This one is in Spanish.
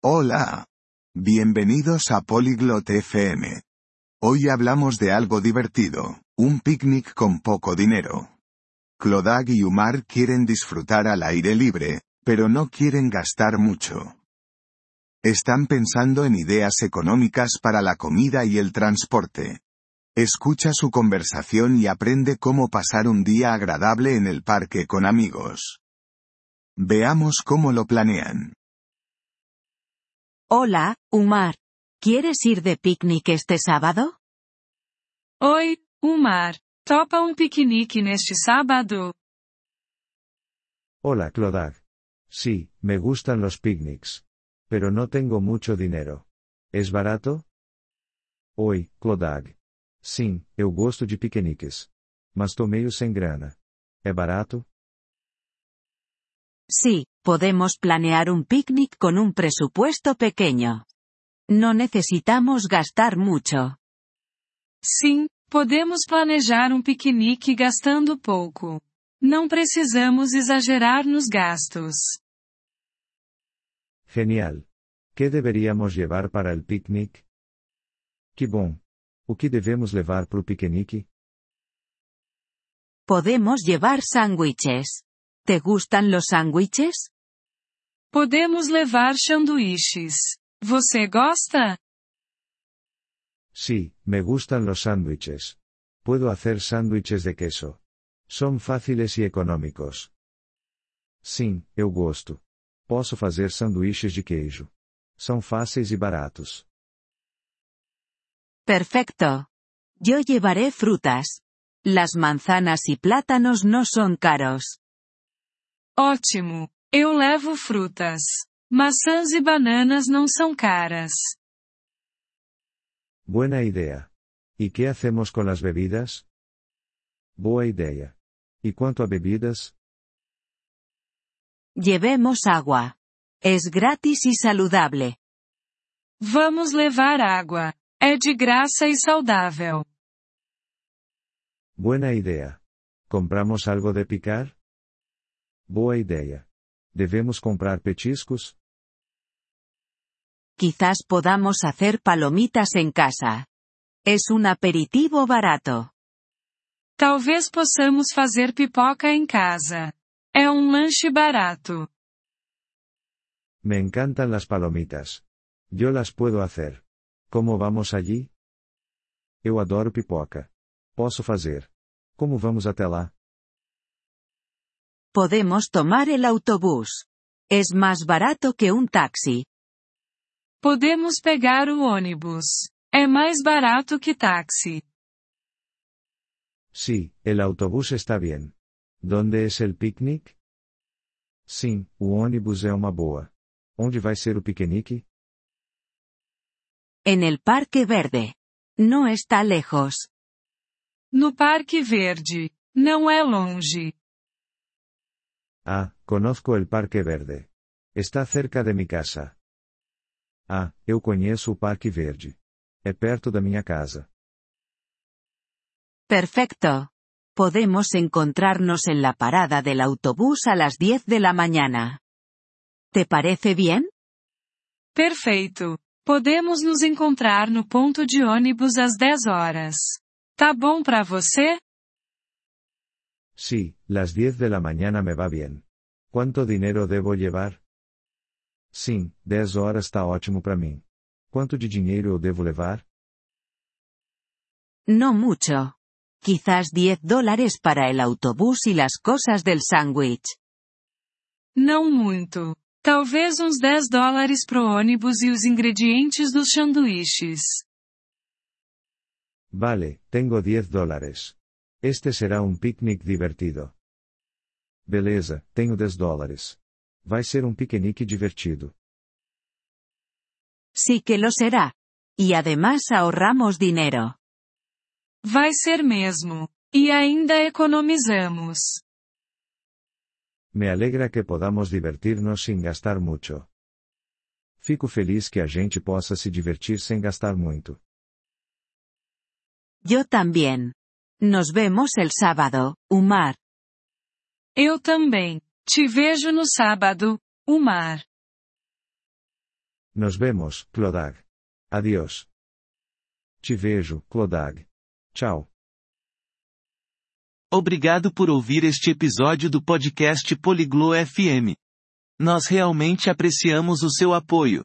Hola. Bienvenidos a Polyglot FM. Hoy hablamos de algo divertido, un picnic con poco dinero. Clodag y Umar quieren disfrutar al aire libre, pero no quieren gastar mucho. Están pensando en ideas económicas para la comida y el transporte. Escucha su conversación y aprende cómo pasar un día agradable en el parque con amigos. Veamos cómo lo planean. Hola, Umar. ¿Quieres ir de picnic este sábado? Oi, Umar. Topa um piquenique neste sábado? Hola, Clodag. Sí, me gustan los picnics. Pero no tengo mucho dinero. ¿Es barato? Oi, Clodag. Sim, eu gosto de piqueniques. Mas tô meio sem grana. É barato? Sí, podemos planear un picnic con un presupuesto pequeño. No necesitamos gastar mucho. Sim, podemos planejar um piquenique gastando pouco. Não precisamos exagerar nos gastos. Genial. ¿Qué deberíamos llevar para el picnic? Que bom. O que devemos levar para o piquenique? Podemos llevar sándwiches. ¿Te gustan los sándwiches? Podemos levar sanduíches. Você gosta? Sí, me gustan los sándwiches. Puedo hacer sándwiches de queso. Son fáciles y económicos. Sim, eu gosto. Posso fazer sanduíches de queijo. São fáceis e baratos. Perfecto. Yo llevaré frutas. Las manzanas y plátanos no son caros. Ótimo. Eu levo frutas. Maçãs e bananas não são caras. Buena idea. ¿Y qué hacemos con las bebidas? Boa ideia. ¿Y cuánto a bebidas? Llevemos agua. Es gratis y saludable. Vamos levar água. É de graça e saudável. Buena idea. ¿Compramos algo de picar? Boa ideia. Devemos comprar petiscos? Quizás podamos hacer palomitas en casa. Es un aperitivo barato. Talvez possamos fazer pipoca em casa. É um lanche barato. Me encantan las palomitas. Yo las puedo hacer. ¿Cómo vamos allí? Eu adoro pipoca. Posso fazer. Como vamos até lá? Podemos tomar el autobús. Es más barato que un taxi. Podemos pegar o ônibus. É mais barato que táxi. Sí, el autobús está bien. ¿Dónde es el picnic? Sim, o ônibus é uma boa. Onde vai ser o piquenique? En el Parque Verde. No está lejos. No Parque Verde. Não é longe. Ah, conozco el Parque Verde. Está cerca de mi casa. Ah, eu conheço o Parque Verde. É perto da minha casa. Perfecto. Podemos encontrarnos en la parada del autobús a las 10 de la mañana. ¿Te parece bien? Perfeito. Podemos nos encontrar no ponto de ônibus às 10 horas. Tá bom para você? Sí, las 10 de la mañana me va bien. ¿Cuánto dinero debo llevar? Sim, 10 horas está ótimo para mim. Quanto de dinheiro eu devo levar? No mucho. Quizás 10 dólares para el autobús y las cosas del sándwich. Não muito. Talvez uns 10 dólares pro ônibus e os ingredientes dos sanduíches. Vale, tengo 10 dólares. Este será um picnic divertido. Beleza, tenho 10 dólares. Vai ser um piquenique divertido. Sí que lo será. Y además ahorramos dinero. Vai ser mesmo. E ainda economizamos. Me alegra que podamos divertir-nos sem gastar muito. Fico feliz que a gente possa se divertir sem gastar muito. Yo también. Nos vemos el sábado, Umar. Eu também. Te vejo no sábado, Umar. Nos vemos, Clodag. Adiós. Te vejo, Clodag. Tchau. Obrigado por ouvir este episódio do podcast Poliglo FM. Nós realmente apreciamos o seu apoio.